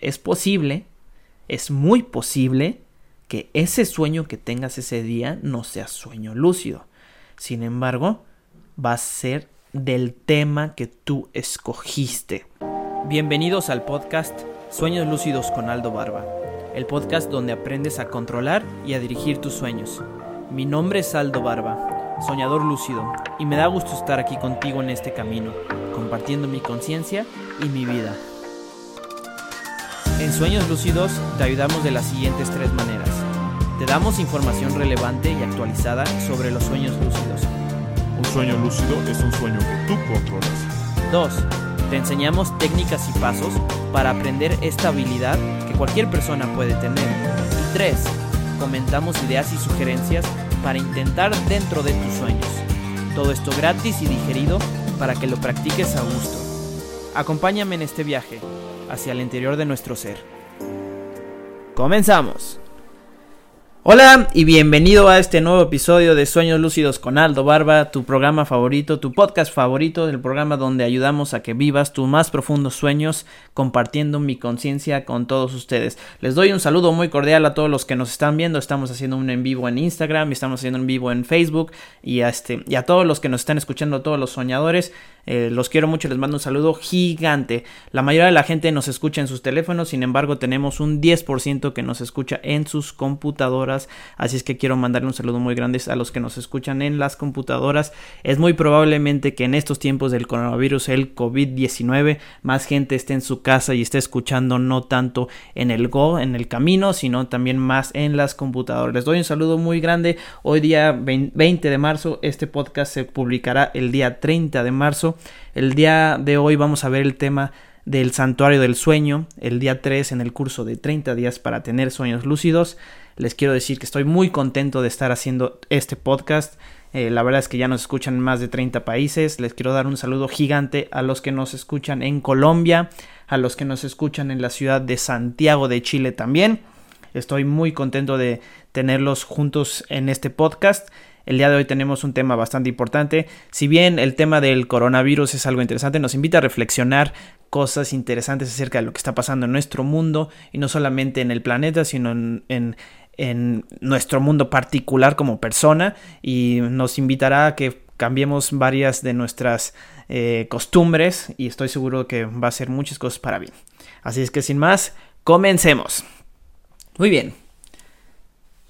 es posible, es muy posible que ese sueño que tengas ese día no sea sueño lúcido. Sin embargo, va a ser del tema que tú escogiste. Bienvenidos al podcast Sueños Lúcidos con Aldo Barba, el podcast donde aprendes a controlar y a dirigir tus sueños. Mi nombre es Aldo Barba, soñador lúcido, y me da gusto estar aquí contigo en este camino, compartiendo mi conciencia y mi vida. En Sueños Lúcidos te ayudamos de las siguientes tres maneras. Te damos información relevante y actualizada sobre los sueños lúcidos. Un sueño lúcido es un sueño que tú controlas. 2. Te enseñamos técnicas y pasos para aprender esta habilidad que cualquier persona puede tener. Y 3. Comentamos ideas y sugerencias para intentar dentro de tus sueños. Todo esto gratis y digerido para que lo practiques a gusto. Acompáñame en este viaje hacia el interior de nuestro ser. Comenzamos. Hola y bienvenido a este nuevo episodio de Sueños Lúcidos con Aldo Barba, tu programa favorito, tu podcast favorito, el programa donde ayudamos a que vivas tus más profundos sueños compartiendo mi conciencia con todos ustedes. Les doy un saludo muy cordial a todos los que nos están viendo, estamos haciendo un en vivo en Instagram, estamos haciendo un en vivo en Facebook y a, este, y a todos los que nos están escuchando, todos los soñadores, eh, los quiero mucho, les mando un saludo gigante. La mayoría de la gente nos escucha en sus teléfonos, sin embargo tenemos un 10% que nos escucha en sus computadoras. Así es que quiero mandarle un saludo muy grande a los que nos escuchan en las computadoras. Es muy probablemente que en estos tiempos del coronavirus, el COVID-19, más gente esté en su casa y esté escuchando no tanto en el Go, en el camino, sino también más en las computadoras. Les doy un saludo muy grande. Hoy día 20 de marzo, este podcast se publicará el día 30 de marzo. El día de hoy vamos a ver el tema del santuario del sueño, el día 3 en el curso de 30 días para tener sueños lúcidos. Les quiero decir que estoy muy contento de estar haciendo este podcast. Eh, la verdad es que ya nos escuchan en más de 30 países. Les quiero dar un saludo gigante a los que nos escuchan en Colombia, a los que nos escuchan en la ciudad de Santiago de Chile también. Estoy muy contento de tenerlos juntos en este podcast. El día de hoy tenemos un tema bastante importante. Si bien el tema del coronavirus es algo interesante, nos invita a reflexionar cosas interesantes acerca de lo que está pasando en nuestro mundo y no solamente en el planeta, sino en, nuestro mundo particular como persona y nos invitará a que cambiemos varias de nuestras eh, costumbres y estoy seguro que va a ser muchas cosas para bien. Así es que sin más, comencemos. Muy bien.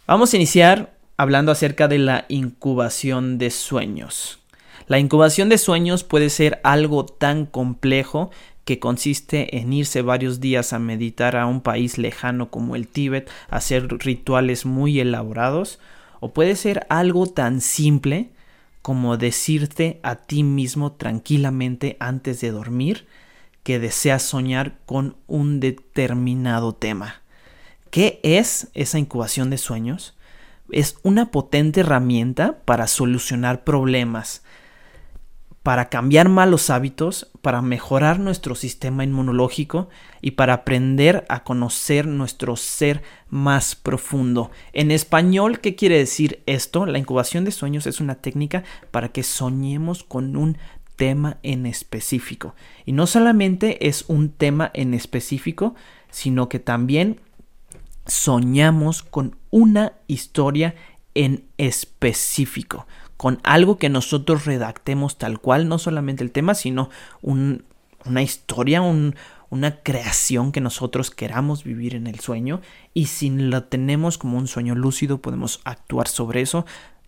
Vamos a iniciar hablando acerca de la incubación de sueños. La incubación de sueños puede ser algo tan complejo que consiste en irse varios días a meditar a un país lejano como el Tíbet, hacer rituales muy elaborados, o puede ser algo tan simple como decirte a ti mismo tranquilamente antes de dormir que deseas soñar con un determinado tema. ¿Qué es esa incubación de sueños? Es una potente herramienta para solucionar problemas, para cambiar malos hábitos, para mejorar nuestro sistema inmunológico y para aprender a conocer nuestro ser más profundo. En español, ¿qué quiere decir esto? La incubación de sueños es una técnica para que soñemos con un tema en específico. Y no solamente es un tema en específico, sino que también soñamos con una historia en específico, con algo que nosotros redactemos tal cual, no solamente el tema, sino una historia, una creación que nosotros queramos vivir en el sueño y si lo tenemos como un sueño lúcido podemos actuar sobre eso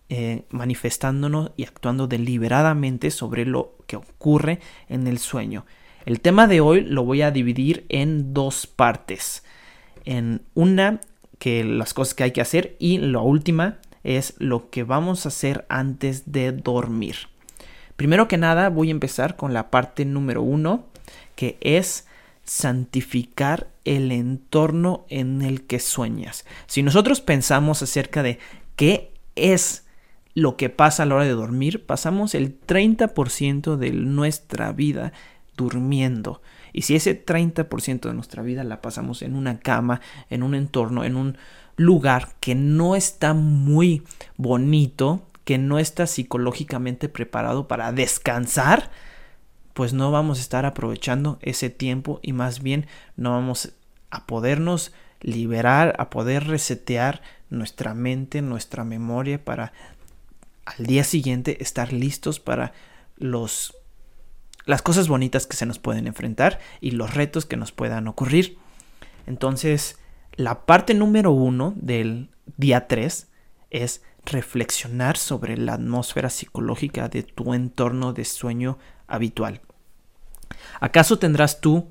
eh, manifestándonos y actuando deliberadamente sobre lo que ocurre en el sueño. El tema de hoy lo voy a dividir en dos partes en una que las cosas que hay que hacer y la última es lo que vamos a hacer antes de dormir. Primero que nada voy a empezar con la parte número uno que es santificar el entorno en el que sueñas. Si nosotros pensamos acerca de qué es lo que pasa a la hora de dormir, pasamos el 30% de nuestra vida durmiendo. Y si ese 30% de nuestra vida la pasamos en una cama, en un entorno, en un lugar que no está muy bonito, que no está psicológicamente preparado para descansar, pues no vamos a estar aprovechando ese tiempo y más bien no vamos a podernos liberar, a poder resetear nuestra mente, nuestra memoria para al día siguiente estar listos para los las cosas bonitas que se nos pueden enfrentar y los retos que nos puedan ocurrir. Entonces, la parte número uno del día 3 es reflexionar sobre la atmósfera psicológica de tu entorno de sueño habitual. ¿Acaso tendrás tú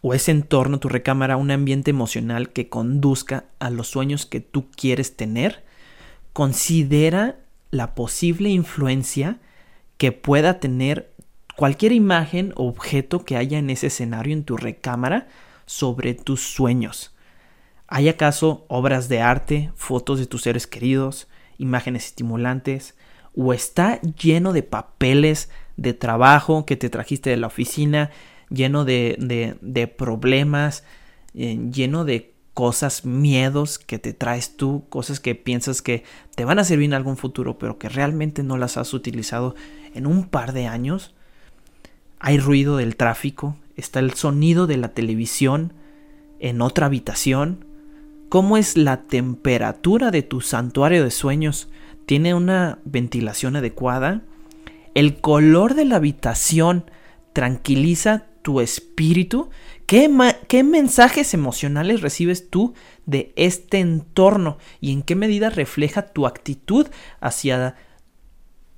o ese entorno, tu recámara, un ambiente emocional que conduzca a los sueños que tú quieres tener? Considera la posible influencia que pueda tener cualquier imagen o objeto que haya en ese escenario en tu recámara sobre tus sueños. ¿Hay acaso obras de arte, fotos de tus seres queridos, imágenes estimulantes? ¿O está lleno de papeles de trabajo que te trajiste de la oficina, lleno de, de, problemas, eh, lleno de cosas, miedos que te traes tú, cosas que piensas que te van a servir en algún futuro, pero que realmente no las has utilizado en un par de años? Hay ruido del tráfico, está el sonido de la televisión en otra habitación. ¿Cómo es la temperatura de tu santuario de sueños? ¿Tiene una ventilación adecuada? ¿El color de la habitación tranquiliza tu espíritu? ¿Qué, ¿Qué, mensajes emocionales recibes tú de este entorno? ¿Y en qué medida refleja tu actitud hacia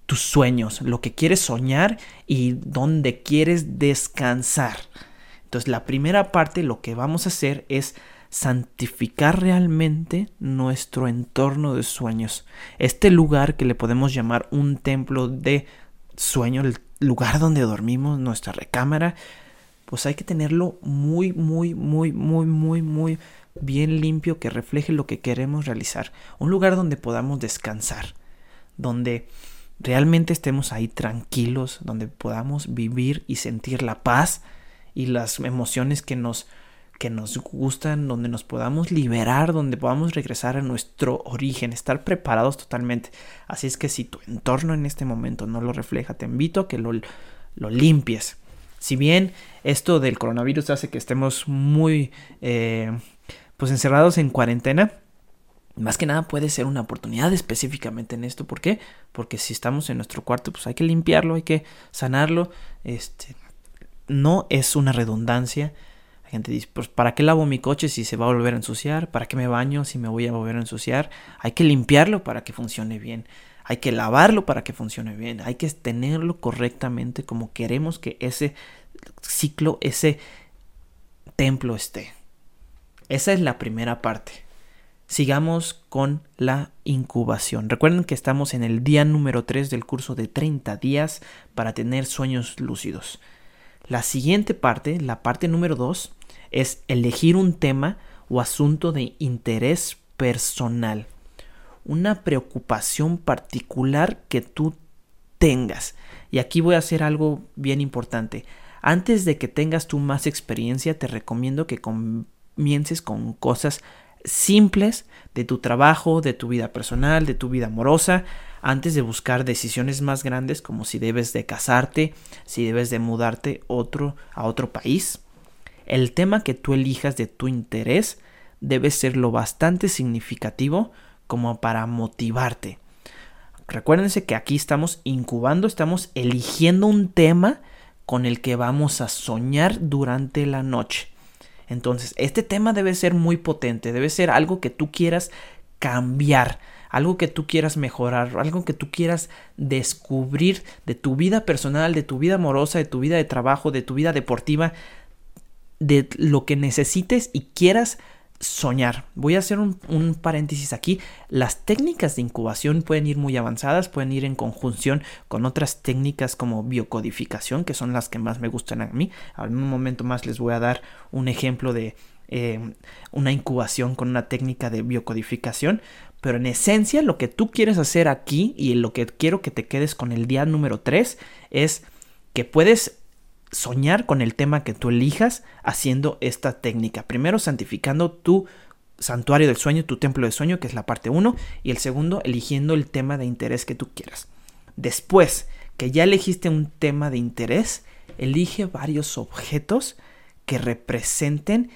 tus sueños, lo que quieres soñar y dónde quieres descansar. Entonces la primera parte lo que vamos a hacer es santificar realmente nuestro entorno de sueños. Este lugar que le podemos llamar un templo de sueño, el lugar donde dormimos, nuestra recámara, pues hay que tenerlo muy, muy, muy, muy, muy, muy bien limpio que refleje lo que queremos realizar. Un lugar donde podamos descansar, donde realmente estemos ahí tranquilos, donde podamos vivir y sentir la paz y las emociones que nos que nos gustan, donde nos podamos liberar, donde podamos regresar a nuestro origen, estar preparados totalmente. Así es que si tu entorno en este momento no lo refleja, te invito a que lo, lo limpies. Si bien esto del coronavirus hace que estemos muy eh, pues encerrados en cuarentena, más que nada puede ser una oportunidad específicamente en esto. ¿Por qué? Porque si estamos en nuestro cuarto, pues hay que limpiarlo, hay que sanarlo. Este, no es una redundancia. La gente dice, pues ¿para qué lavo mi coche si se va a volver a ensuciar? ¿Para qué me baño si me voy a volver a ensuciar? Hay que limpiarlo para que funcione bien. Hay que lavarlo para que funcione bien. Hay que tenerlo correctamente como queremos que ese ciclo, ese templo esté. Esa es la primera parte sigamos con la incubación. Recuerden que estamos en el día número 3 del curso de 30 días para tener sueños lúcidos. La siguiente parte, la parte número 2, es elegir un tema o asunto de interés personal. Una preocupación particular que tú tengas. Y aquí voy a hacer algo bien importante. Antes de que tengas tú más experiencia, te recomiendo que comiences con cosas simples de tu trabajo, de tu vida personal, de tu vida amorosa, antes de buscar decisiones más grandes como si debes de casarte, si debes de mudarte otro, a otro país. El tema que tú elijas de tu interés debe ser lo bastante significativo como para motivarte. Recuérdense que aquí estamos incubando, estamos eligiendo un tema con el que vamos a soñar durante la noche. Entonces, este tema debe ser muy potente, debe ser algo que tú quieras cambiar, algo que tú quieras mejorar, algo que tú quieras descubrir de tu vida personal, de tu vida amorosa, de tu vida de trabajo, de tu vida deportiva, de lo que necesites y quieras soñar. Voy a hacer un, paréntesis aquí. Las técnicas de incubación pueden ir muy avanzadas, pueden ir en conjunción con otras técnicas como biocodificación, que son las que más me gustan a mí. En un momento más les voy a dar un ejemplo de eh, una incubación con una técnica de biocodificación. Pero en esencia lo que tú quieres hacer aquí y lo que quiero que te quedes con el día número 3 es que puedes soñar con el tema que tú elijas haciendo esta técnica. Primero santificando tu santuario del sueño, tu templo de sueño, que es la parte 1, y el segundo eligiendo el tema de interés que tú quieras. Después que ya elegiste un tema de interés, elige varios objetos que representen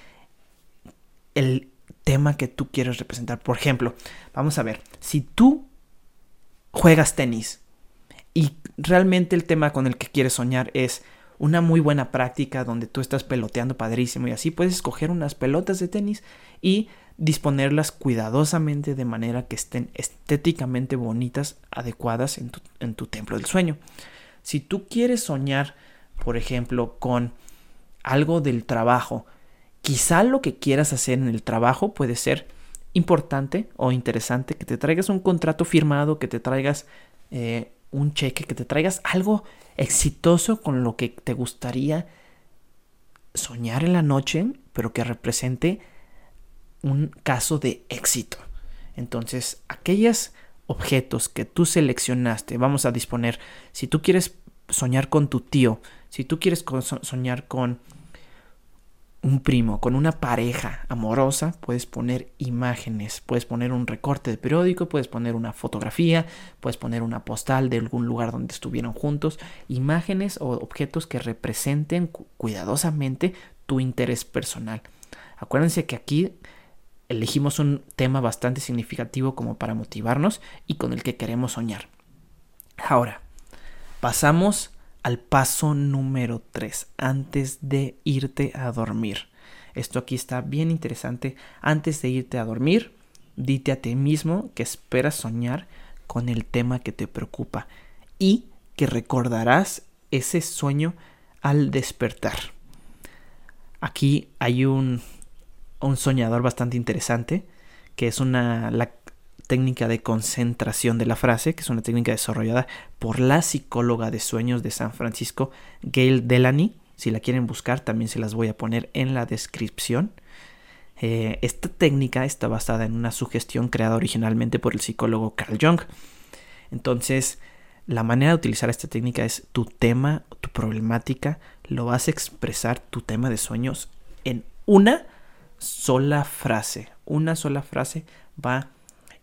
el tema que tú quieres representar. Por ejemplo, vamos a ver, si tú juegas tenis y realmente el tema con el que quieres soñar es una muy buena práctica donde tú estás peloteando padrísimo y así puedes escoger unas pelotas de tenis y disponerlas cuidadosamente de manera que estén estéticamente bonitas, adecuadas en tu, en tu templo del sueño. Si tú quieres soñar, por ejemplo, con algo del trabajo, quizá lo que quieras hacer en el trabajo puede ser importante o interesante, que te traigas un contrato firmado, que te traigas eh, un cheque, que te traigas algo exitoso con lo que te gustaría soñar en la noche, pero que represente un caso de éxito. Entonces, aquellos objetos que tú seleccionaste, vamos a disponer, si tú quieres soñar con tu tío, si tú quieres soñar con un primo, con una pareja amorosa, puedes poner imágenes, puedes poner un recorte de periódico, puedes poner una fotografía, puedes poner una postal de algún lugar donde estuvieron juntos, imágenes o objetos que representen cuidadosamente tu interés personal. Acuérdense que aquí elegimos un tema bastante significativo como para motivarnos y con el que queremos soñar. Ahora, pasamos al paso número 3 antes de irte a dormir. Esto aquí está bien interesante. Antes de irte a dormir, dite a ti mismo que esperas soñar con el tema que te preocupa y que recordarás ese sueño al despertar. Aquí hay un, un soñador bastante interesante que es una, la, técnica de concentración de la frase, que es una técnica desarrollada por la psicóloga de sueños de San Francisco, Gail Delany. Si la quieren buscar, también se las voy a poner en la descripción. Eh, esta técnica está basada en una sugestión creada originalmente por el psicólogo Carl Jung. Entonces, la manera de utilizar esta técnica es tu tema, tu problemática, lo vas a expresar tu tema de sueños en una sola frase. Una sola frase va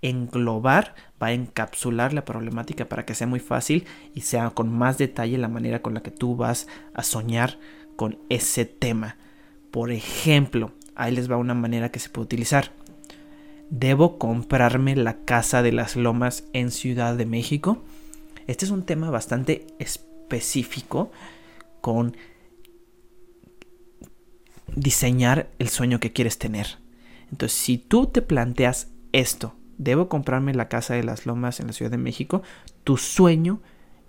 englobar, va a encapsular la problemática para que sea muy fácil y sea con más detalle la manera con la que tú vas a soñar con ese tema. Por ejemplo, ahí les va una manera que se puede utilizar. ¿Debo comprarme la casa de las lomas en Ciudad de México? Este es un tema bastante específico con diseñar el sueño que quieres tener. Entonces, si tú te planteas esto debo comprarme la casa de las lomas en la Ciudad de México, tu sueño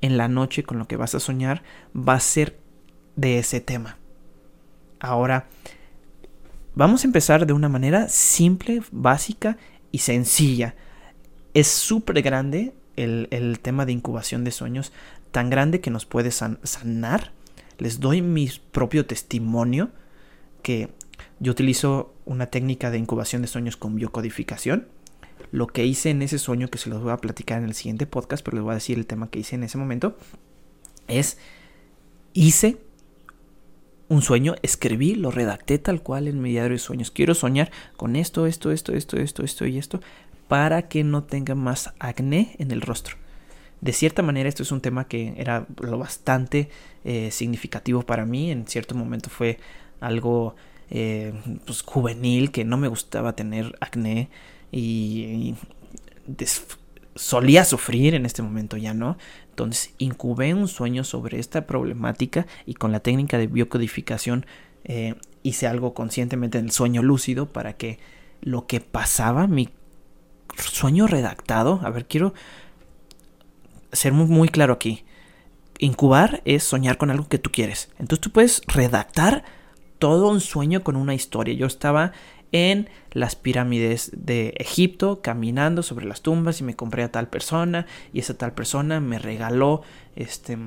en la noche con lo que vas a soñar va a ser de ese tema. Ahora, vamos a empezar de una manera simple, básica y sencilla. Es súper grande el, el, tema de incubación de sueños, tan grande que nos puede sanar. Les doy mi propio testimonio que yo utilizo una técnica de incubación de sueños con biocodificación lo que hice en ese sueño, que se los voy a platicar en el siguiente podcast, pero les voy a decir el tema que hice en ese momento, es, hice un sueño, escribí, lo redacté tal cual en mi diario de sueños. Quiero soñar con esto, esto, esto, esto, esto, esto y esto, para que no tenga más acné en el rostro. De cierta manera, esto es un tema que era lo bastante eh, significativo para mí. En cierto momento fue algo eh, pues, juvenil, que no me gustaba tener acné y, solía sufrir, en este momento ya no. Entonces incubé un sueño sobre esta problemática y con la técnica de biocodificación eh, hice algo conscientemente en el sueño lúcido para que lo que pasaba, mi sueño redactado, a ver, quiero ser muy, muy claro aquí. Incubar es soñar con algo que tú quieres. Entonces tú puedes redactar todo un sueño con una historia. Yo estaba en las pirámides de Egipto, caminando sobre las tumbas y me compré a tal persona y esa tal persona me regaló este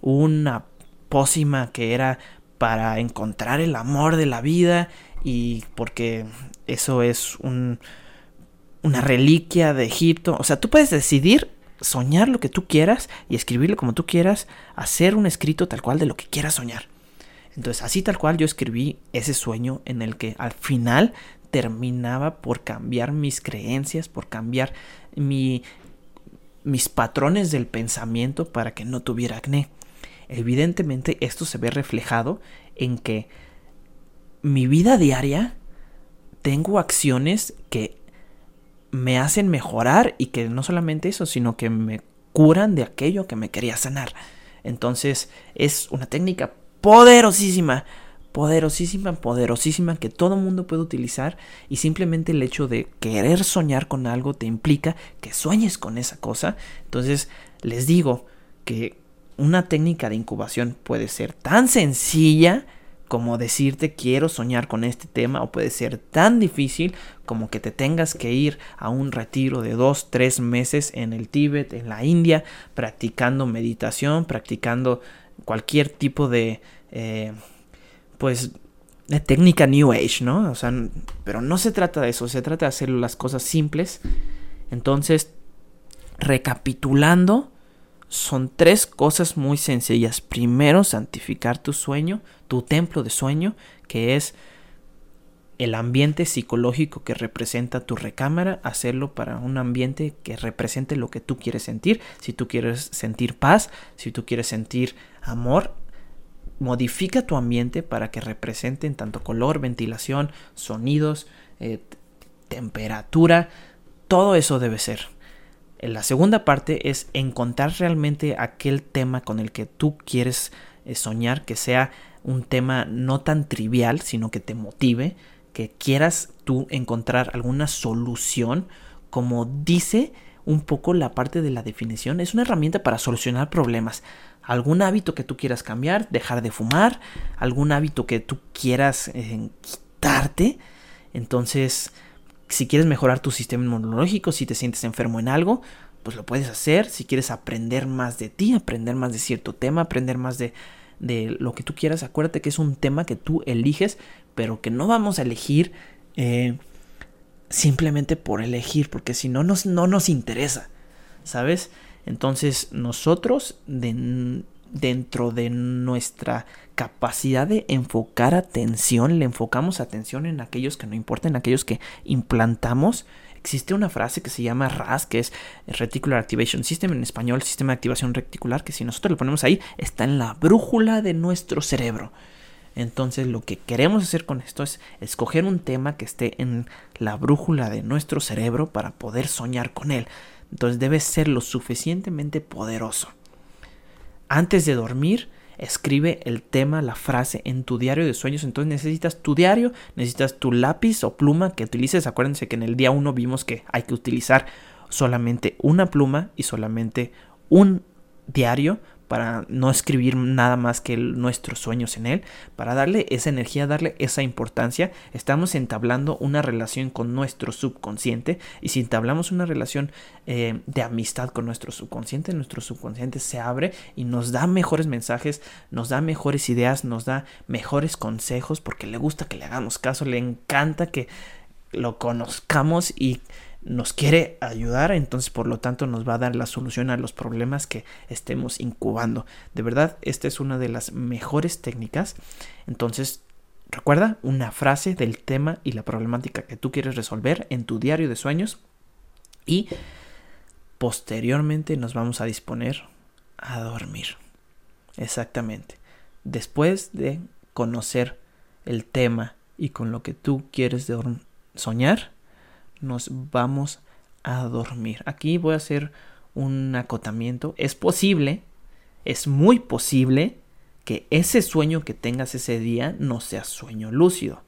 una pócima que era para encontrar el amor de la vida y porque eso es un, una reliquia de Egipto. O sea, tú puedes decidir soñar lo que tú quieras y escribirlo como tú quieras, hacer un escrito tal cual de lo que quieras soñar. Entonces, así tal cual yo escribí ese sueño en el que al final terminaba por cambiar mis creencias, por cambiar mi, mis patrones del pensamiento para que no tuviera acné. Evidentemente esto se ve reflejado en que mi vida diaria tengo acciones que me hacen mejorar y que no solamente eso, sino que me curan de aquello que me quería sanar. Entonces es una técnica poderosísima, poderosísima, poderosísima que todo mundo puede utilizar y simplemente el hecho de querer soñar con algo te implica que sueñes con esa cosa. Entonces les digo que una técnica de incubación puede ser tan sencilla como decirte quiero soñar con este tema o puede ser tan difícil como que te tengas que ir a un retiro de dos, tres meses en el Tíbet, en la India, practicando meditación, practicando cualquier tipo de, eh, pues, de técnica New Age, ¿no? O sea, pero no se trata de eso, se trata de hacer las cosas simples. Entonces, recapitulando, son tres cosas muy sencillas. Primero, santificar tu sueño, tu templo de sueño, que es el ambiente psicológico que representa tu recámara, hacerlo para un ambiente que represente lo que tú quieres sentir. Si tú quieres sentir paz, si tú quieres sentir amor, modifica tu ambiente para que representen tanto color, ventilación, sonidos, eh, temperatura, todo eso debe ser. La segunda parte es encontrar realmente aquel tema con el que tú quieres eh, soñar, que sea un tema no tan trivial, sino que te motive, que quieras tú encontrar alguna solución, como dice un poco la parte de la definición, es una herramienta para solucionar problemas. Algún hábito que tú quieras cambiar, dejar de fumar, algún hábito que tú quieras eh, quitarte. Entonces, si quieres mejorar tu sistema inmunológico, si te sientes enfermo en algo, pues lo puedes hacer. Si quieres aprender más de ti, aprender más de cierto tema, aprender más de, de lo que tú quieras, acuérdate que es un tema que tú eliges, pero que no vamos a elegir eh, simplemente por elegir, porque si no nos, no nos interesa, ¿sabes? Entonces nosotros de, dentro de nuestra capacidad de enfocar atención, le enfocamos atención en aquellos que no importan, en aquellos que implantamos. Existe una frase que se llama RAS, que es Reticular Activation System, en español, sistema de activación reticular, que si nosotros lo ponemos ahí, está en la brújula de nuestro cerebro. Entonces lo que queremos hacer con esto es escoger un tema que esté en la brújula de nuestro cerebro para poder soñar con él. Entonces debe ser lo suficientemente poderoso antes de dormir, escribe el tema, la frase en tu diario de sueños. Entonces necesitas tu diario, necesitas tu lápiz o pluma que utilices. Acuérdense que en el día 1 vimos que hay que utilizar solamente una pluma y solamente un diario para no escribir nada más que nuestros sueños en él, para darle esa energía, darle esa importancia, estamos entablando una relación con nuestro subconsciente y si entablamos una relación eh, de amistad con nuestro subconsciente, nuestro subconsciente se abre y nos da mejores mensajes, nos da mejores ideas, nos da mejores consejos porque le gusta que le hagamos caso, le encanta que lo conozcamos y nos quiere ayudar, entonces por lo tanto nos va a dar la solución a los problemas que estemos incubando. De verdad, esta es una de las mejores técnicas. Entonces, recuerda una frase del tema y la problemática que tú quieres resolver en tu diario de sueños y posteriormente nos vamos a disponer a dormir. Exactamente. Después de conocer el tema y con lo que tú quieres soñar, nos vamos a dormir. Aquí voy a hacer un acotamiento. Es posible, es muy posible que ese sueño que tengas ese día no sea sueño lúcido.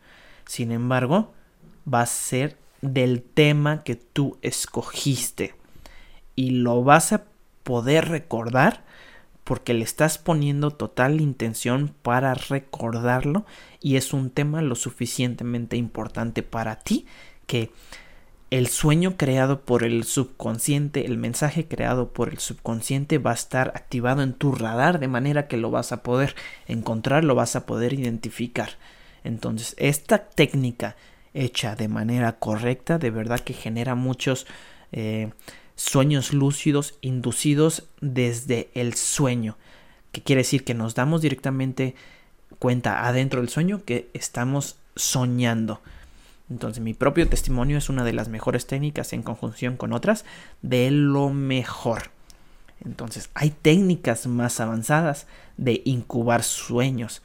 Sin embargo, va a ser del tema que tú escogiste. Y lo vas a poder recordar porque le estás poniendo total intención para recordarlo y es un tema lo suficientemente importante para ti que el sueño creado por el subconsciente, el mensaje creado por el subconsciente va a estar activado en tu radar de manera que lo vas a poder encontrar, lo vas a poder identificar. Entonces, esta técnica hecha de manera correcta, de verdad que genera muchos eh, sueños lúcidos inducidos desde el sueño, que quiere decir que nos damos directamente cuenta adentro del sueño que estamos soñando. Entonces mi propio testimonio es una de las mejores técnicas en conjunción con otras de lo mejor. Entonces hay técnicas más avanzadas de incubar sueños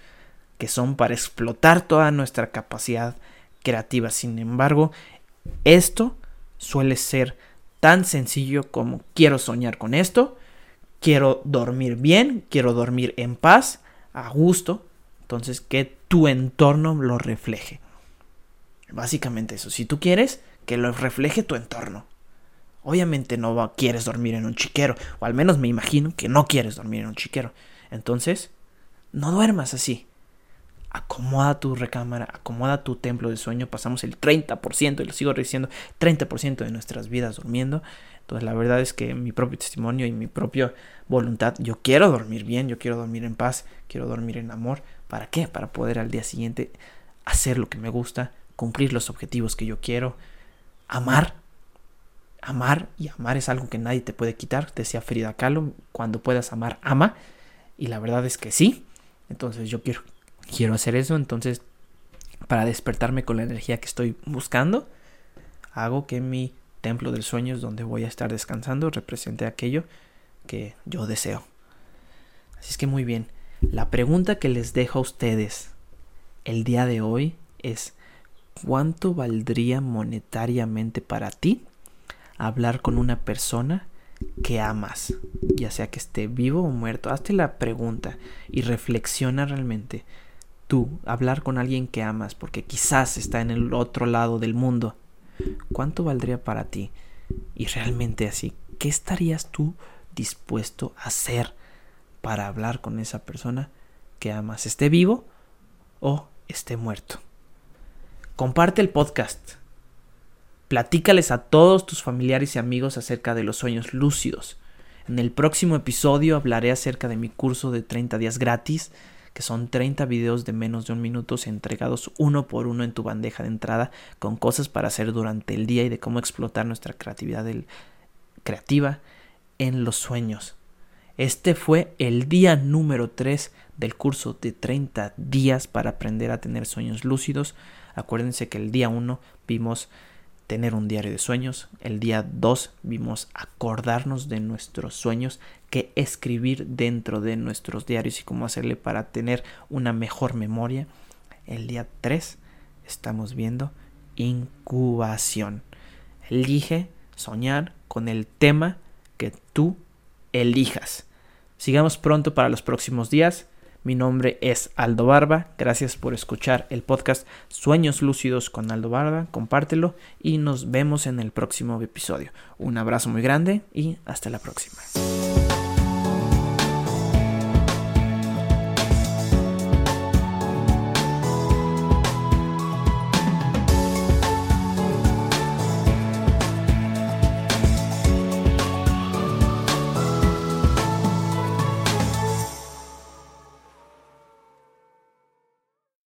que son para explotar toda nuestra capacidad creativa. Sin embargo, esto suele ser tan sencillo como quiero soñar con esto, quiero dormir bien, quiero dormir en paz, a gusto. Entonces, que tu entorno lo refleje. Básicamente eso. Si tú quieres, que lo refleje tu entorno. Obviamente no quieres dormir en un chiquero, o al menos me imagino que no quieres dormir en un chiquero. Entonces, no duermas así. Acomoda tu recámara, acomoda tu templo de sueño. Pasamos el 30%, y lo sigo diciendo, 30% de nuestras vidas durmiendo. Entonces, la verdad es que mi propio testimonio y mi propia voluntad, yo quiero dormir bien, yo quiero dormir en paz, quiero dormir en amor. ¿Para qué? Para poder al día siguiente hacer lo que me gusta, cumplir los objetivos que yo quiero, amar amar, y amar es algo que nadie te puede quitar, decía Frida Kahlo, cuando puedas amar, ama, y la verdad es que sí, entonces yo quiero, quiero hacer eso, entonces para despertarme con la energía que estoy buscando, hago que mi templo del sueño es donde voy a estar descansando represente aquello que yo deseo. Así es que muy bien, la pregunta que les dejo a ustedes el día de hoy es, ¿cuánto valdría monetariamente para ti hablar con una persona que amas, ya sea que esté vivo o muerto. Hazte la pregunta y reflexiona realmente. Tú, hablar con alguien que amas, porque quizás está en el otro lado del mundo. ¿Cuánto valdría para ti? Y realmente así, ¿qué estarías tú dispuesto a hacer para hablar con esa persona que amas, esté vivo o esté muerto? Comparte el podcast Platícales a todos tus familiares y amigos acerca de los sueños lúcidos. En el próximo episodio hablaré acerca de mi curso de 30 días gratis, que son 30 videos de menos de un minuto entregados uno por uno en tu bandeja de entrada con cosas para hacer durante el día y de cómo explotar nuestra creatividad creativa en los sueños. Este fue el día número 3 del curso de 30 días para aprender a tener sueños lúcidos. Acuérdense que el día 1 vimos tener un diario de sueños. El día 2 vimos acordarnos de nuestros sueños, que escribir dentro de nuestros diarios y cómo hacerle para tener una mejor memoria. El día 3 estamos viendo incubación. Elige soñar con el tema que tú elijas. Sigamos pronto para los próximos días. Mi nombre es Aldo Barba. Gracias por escuchar el podcast Sueños Lúcidos con Aldo Barba. Compártelo y nos vemos en el próximo episodio. Un abrazo muy grande y hasta la próxima.